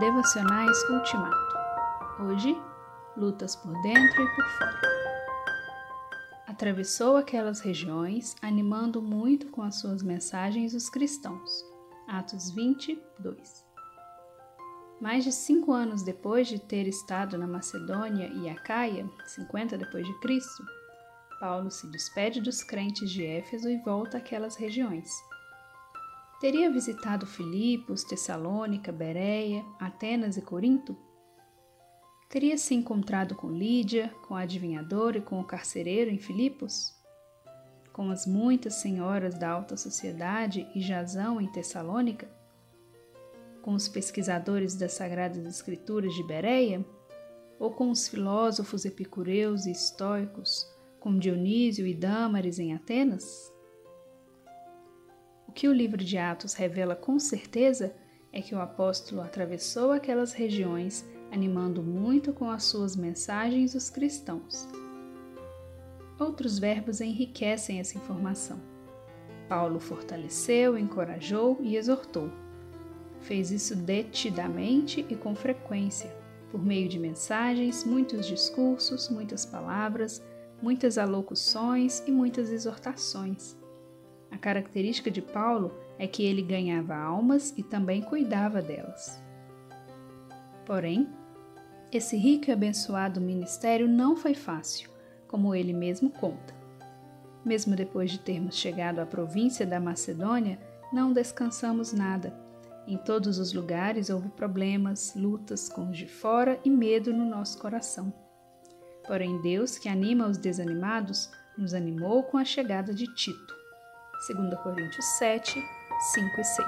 Devocionais Ultimato. Hoje, lutas por dentro e por fora. Atravessou aquelas regiões, animando muito com as suas mensagens os cristãos. Atos 22. Mais de cinco anos depois de ter estado na Macedônia e Acaia, 50 depois de Cristo, Paulo se despede dos crentes de Éfeso e volta àquelas regiões. Teria visitado Filipos, Tessalônica, Bereia, Atenas e Corinto? Teria se encontrado com Lídia, com a adivinhadora e com o carcereiro em Filipos? Com as muitas senhoras da alta sociedade e Jazão em Tessalônica? Com os pesquisadores das Sagradas Escrituras de Bereia? Ou com os filósofos epicureus e estoicos, com Dionísio e Dâmares em Atenas? O que o livro de Atos revela com certeza é que o apóstolo atravessou aquelas regiões, animando muito com as suas mensagens os cristãos. Outros verbos enriquecem essa informação. Paulo fortaleceu, encorajou e exortou. Fez isso detidamente e com frequência, por meio de mensagens, muitos discursos, muitas palavras, muitas alocuções e muitas exortações. A característica de Paulo é que ele ganhava almas e também cuidava delas. Porém, esse rico e abençoado ministério não foi fácil, como ele mesmo conta. Mesmo depois de termos chegado à província da Macedônia, não descansamos nada. Em todos os lugares houve problemas, lutas com os de fora e medo no nosso coração. Porém, Deus, que anima os desanimados, nos animou com a chegada de Tito 2 Coríntios 7, 5 e 6.